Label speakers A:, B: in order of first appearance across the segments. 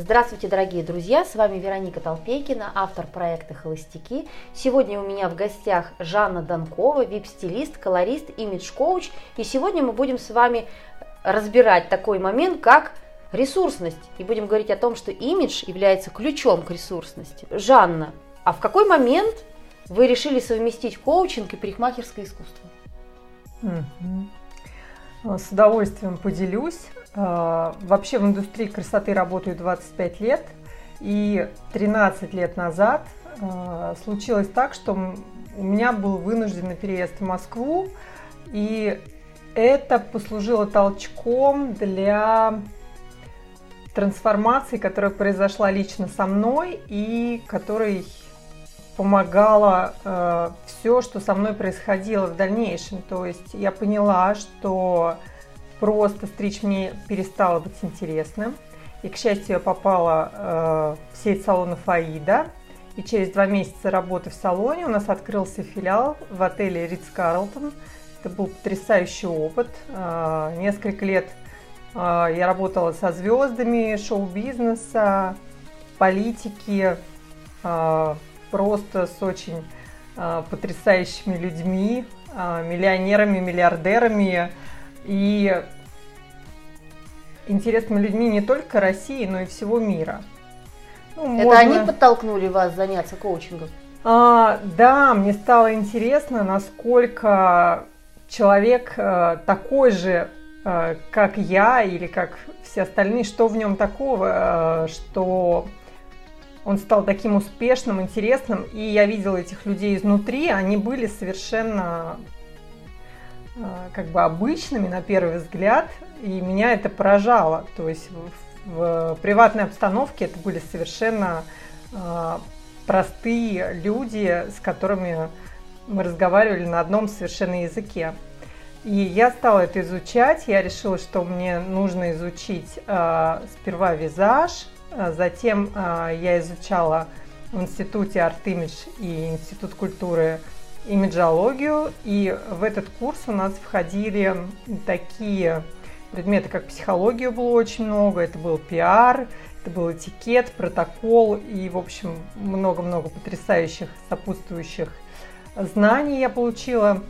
A: Здравствуйте, дорогие друзья! С вами Вероника Толпейкина, автор проекта «Холостяки». Сегодня у меня в гостях Жанна Донкова, вип-стилист, колорист, имидж-коуч. И сегодня мы будем с вами разбирать такой момент, как ресурсность. И будем говорить о том, что имидж является ключом к ресурсности. Жанна, а в какой момент вы решили совместить коучинг и парикмахерское искусство?
B: С удовольствием поделюсь. А, вообще в индустрии красоты работаю 25 лет. И 13 лет назад а, случилось так, что у меня был вынужденный переезд в Москву. И это послужило толчком для трансформации, которая произошла лично со мной и которой помогала э, все, что со мной происходило в дальнейшем. То есть я поняла, что просто стричь мне перестало быть интересным. И, к счастью, я попала э, в сеть салонов Аида. И через два месяца работы в салоне у нас открылся филиал в отеле Ридс Карлтон. Это был потрясающий опыт. Э, несколько лет э, я работала со звездами шоу-бизнеса, политики, э, просто с очень э, потрясающими людьми, э, миллионерами, миллиардерами и интересными людьми не только России, но и всего мира.
A: Ну, Это можно... они подтолкнули вас заняться коучингом?
B: А, да, мне стало интересно, насколько человек э, такой же, э, как я или как все остальные, что в нем такого, э, что он стал таким успешным, интересным, и я видела этих людей изнутри, они были совершенно а, как бы обычными на первый взгляд, и меня это поражало. То есть в, в приватной обстановке это были совершенно э, простые люди, с которыми мы разговаривали на одном совершенно языке. И я стала это изучать, я решила, что мне нужно изучить э, сперва визаж, затем э, я изучала в институте Image и Институт культуры имиджологию, и в этот курс у нас входили такие предметы, как психология было очень много, это был пиар, это был этикет, протокол и, в общем, много-много потрясающих сопутствующих знаний я получила.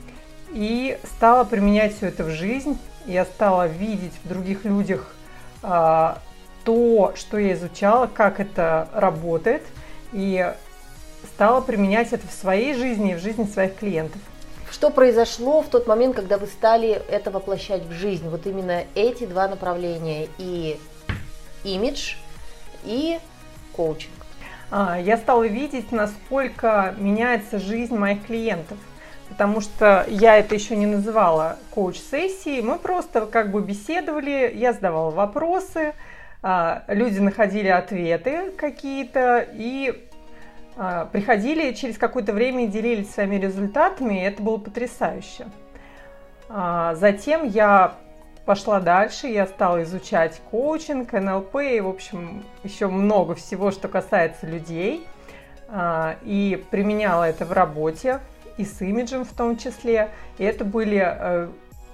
B: И стала применять все это в жизнь. Я стала видеть в других людях а, то, что я изучала, как это работает. И стала применять это в своей жизни и в жизни своих клиентов.
A: Что произошло в тот момент, когда вы стали это воплощать в жизнь? Вот именно эти два направления и имидж, и коучинг.
B: А, я стала видеть, насколько меняется жизнь моих клиентов. Потому что я это еще не называла коуч-сессией. Мы просто как бы беседовали, я задавала вопросы, люди находили ответы какие-то, и а, приходили через какое-то время и делились своими результатами, и это было потрясающе. А, затем я пошла дальше, я стала изучать коучинг, НЛП и, в общем, еще много всего, что касается людей. А, и применяла это в работе, и с имиджем в том числе. И это были э,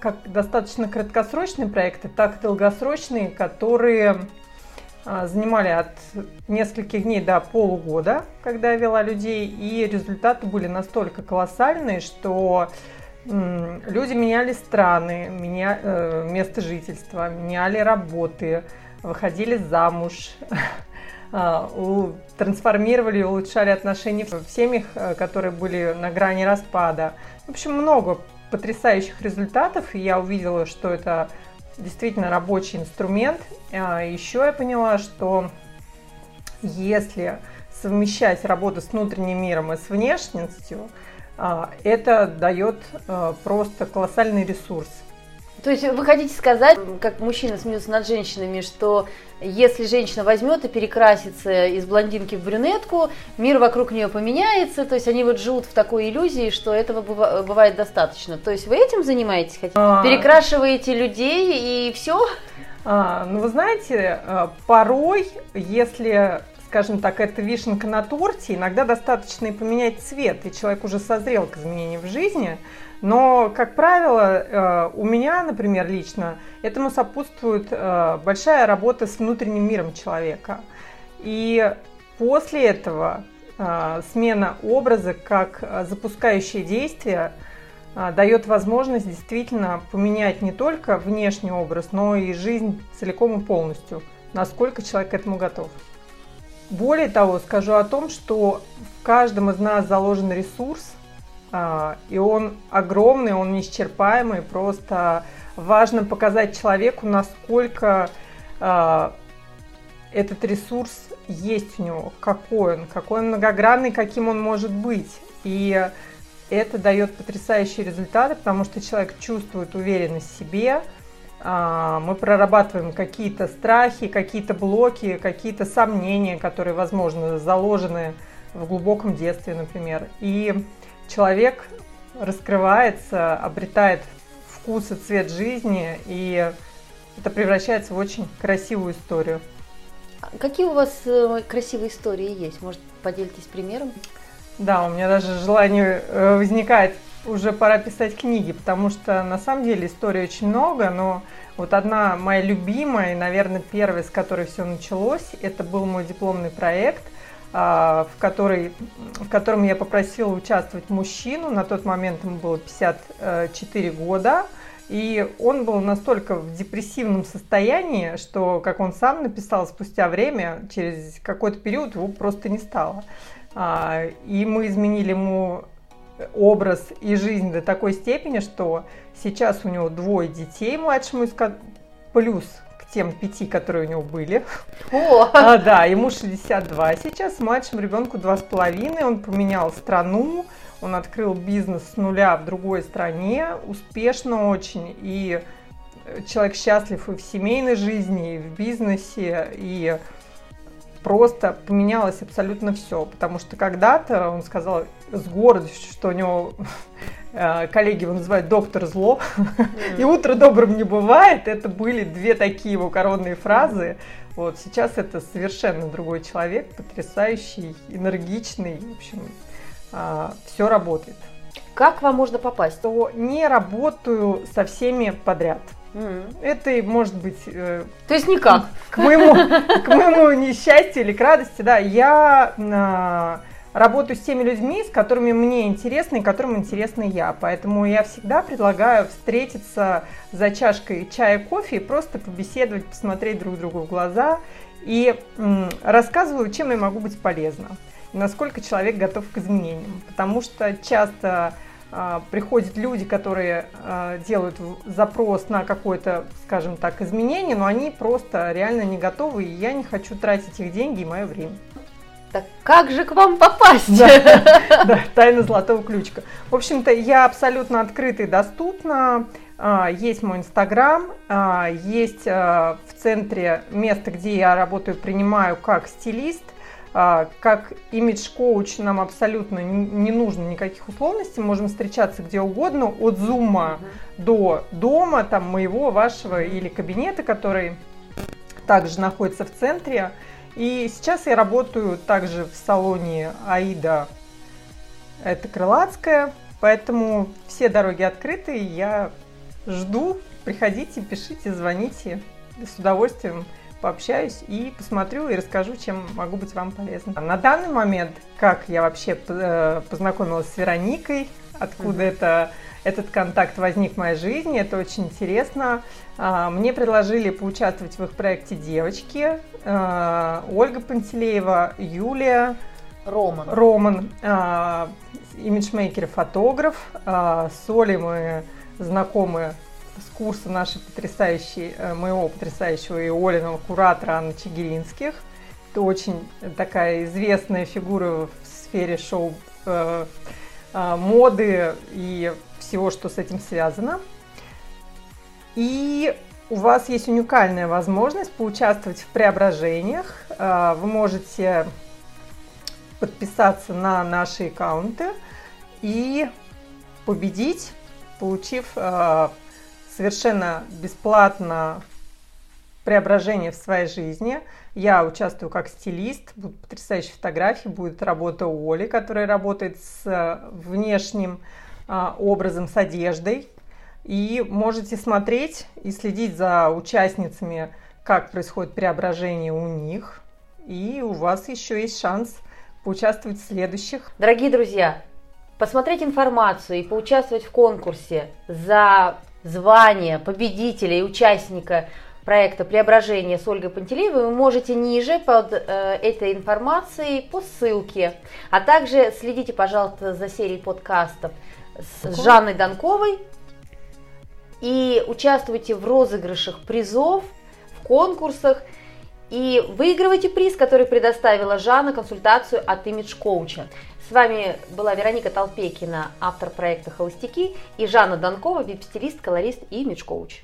B: как достаточно краткосрочные проекты, так и долгосрочные, которые а, занимали от нескольких дней до полугода, когда я вела людей, и результаты были настолько колоссальные, что люди меняли страны, меня, э, место жительства, меняли работы, выходили замуж, а, трансформировали улучшали отношения в семьях, э, которые были на грани распада. В общем, много потрясающих результатов, и я увидела, что это действительно рабочий инструмент. А, Еще я поняла, что если совмещать работу с внутренним миром и с внешностью, а, это дает а, просто колоссальный ресурс.
A: То есть вы хотите сказать, как мужчина смеется над женщинами, что если женщина возьмет и перекрасится из блондинки в брюнетку, мир вокруг нее поменяется, то есть они вот живут в такой иллюзии, что этого бывает достаточно. То есть вы этим занимаетесь? А... Перекрашиваете людей и все?
B: А, ну, вы знаете, э, порой, если скажем так, это вишенка на торте. Иногда достаточно и поменять цвет, и человек уже созрел к изменениям в жизни. Но, как правило, э, у меня, например, лично, этому сопутствует э, большая работа с внутренним миром человека. И после этого э, смена образа как запускающее действие дает возможность действительно поменять не только внешний образ, но и жизнь целиком и полностью, насколько человек к этому готов. Более того, скажу о том, что в каждом из нас заложен ресурс, а, и он огромный, он неисчерпаемый. Просто важно показать человеку, насколько а, этот ресурс есть у него, какой он, какой он многогранный, каким он может быть. И это дает потрясающие результаты, потому что человек чувствует уверенность в себе, мы прорабатываем какие-то страхи, какие-то блоки, какие-то сомнения, которые, возможно, заложены в глубоком детстве, например. И человек раскрывается, обретает вкус и цвет жизни, и это превращается в очень красивую историю.
A: Какие у вас э, красивые истории есть? Может, поделитесь примером?
B: Да, у меня даже желание э, возникает уже пора писать книги, потому что на самом деле историй очень много, но вот одна моя любимая, и, наверное, первая, с которой все началось, это был мой дипломный проект, а, в, который, в котором я попросила участвовать мужчину, на тот момент ему было 54 года, и он был настолько в депрессивном состоянии, что, как он сам написал, спустя время, через какой-то период его просто не стало. А, и мы изменили ему образ и жизнь до такой степени, что сейчас у него двое детей младшему из плюс к тем пяти, которые у него были. О! А, да, ему 62 сейчас, младшему ребенку два с половиной, он поменял страну, он открыл бизнес с нуля в другой стране, успешно очень, и человек счастлив и в семейной жизни, и в бизнесе, и просто поменялось абсолютно все, потому что когда-то он сказал с гордостью, что у него э, коллеги его называют доктор зло, и утро добрым не бывает. Это были две такие его коронные фразы. Вот сейчас это совершенно другой человек, потрясающий, энергичный, в общем, а, все работает.
A: Как вам можно попасть?
B: То не работаю со всеми подряд. Это может быть... Э,
A: То есть никак?
B: К моему, к моему несчастью или к радости, да. Я э, работаю с теми людьми, с которыми мне интересно и которым интересна я. Поэтому я всегда предлагаю встретиться за чашкой чая, кофе и просто побеседовать, посмотреть друг другу в глаза. И э, рассказываю, чем я могу быть полезна. насколько человек готов к изменениям. Потому что часто приходят люди, которые а, делают запрос на какое-то, скажем так, изменение, но они просто реально не готовы, и я не хочу тратить их деньги и мое время.
A: Так как же к вам попасть?
B: Да, да тайна золотого ключика. В общем-то, я абсолютно открыта и доступна. А, есть мой инстаграм, есть в центре место, где я работаю, принимаю как стилист – а, как имидж-коуч нам абсолютно не нужно никаких условностей, можем встречаться где угодно, от зума uh-huh. до дома, там моего, вашего или кабинета, который также находится в центре. И сейчас я работаю также в салоне Аида, это Крылатская, поэтому все дороги открыты, я жду, приходите, пишите, звоните, с удовольствием пообщаюсь и посмотрю и расскажу, чем могу быть вам полезна. На данный момент, как я вообще э, познакомилась с Вероникой, откуда mm-hmm. это, этот контакт возник в моей жизни, это очень интересно. А, мне предложили поучаствовать в их проекте девочки. А, Ольга Пантелеева, Юлия.
A: Роман.
B: Роман, а, имиджмейкер, фотограф. С Олей мы знакомы с курса нашей потрясающей, э, моего потрясающего и Олиного куратора Анны Чигиринских. Это очень такая известная фигура в сфере шоу э, э, моды и всего, что с этим связано. И у вас есть уникальная возможность поучаствовать в преображениях. Вы можете подписаться на наши аккаунты и победить, получив совершенно бесплатно преображение в своей жизни. Я участвую как стилист, будут потрясающие фотографии, будет работа у Оли, которая работает с внешним а, образом, с одеждой. И можете смотреть и следить за участницами, как происходит преображение у них. И у вас еще есть шанс поучаствовать в следующих.
A: Дорогие друзья, посмотреть информацию и поучаствовать в конкурсе за звание победителя и участника проекта «Преображение» с Ольгой Пантелеевой вы можете ниже под э, этой информацией по ссылке. А также следите, пожалуйста, за серией подкастов с Жанной Донковой и участвуйте в розыгрышах призов, в конкурсах и выигрывайте приз, который предоставила Жанна, консультацию от Image Коуча. С вами была Вероника Толпекина, автор проекта «Холостяки», и Жанна Донкова, вип-стилист, колорист и имидж-коуч.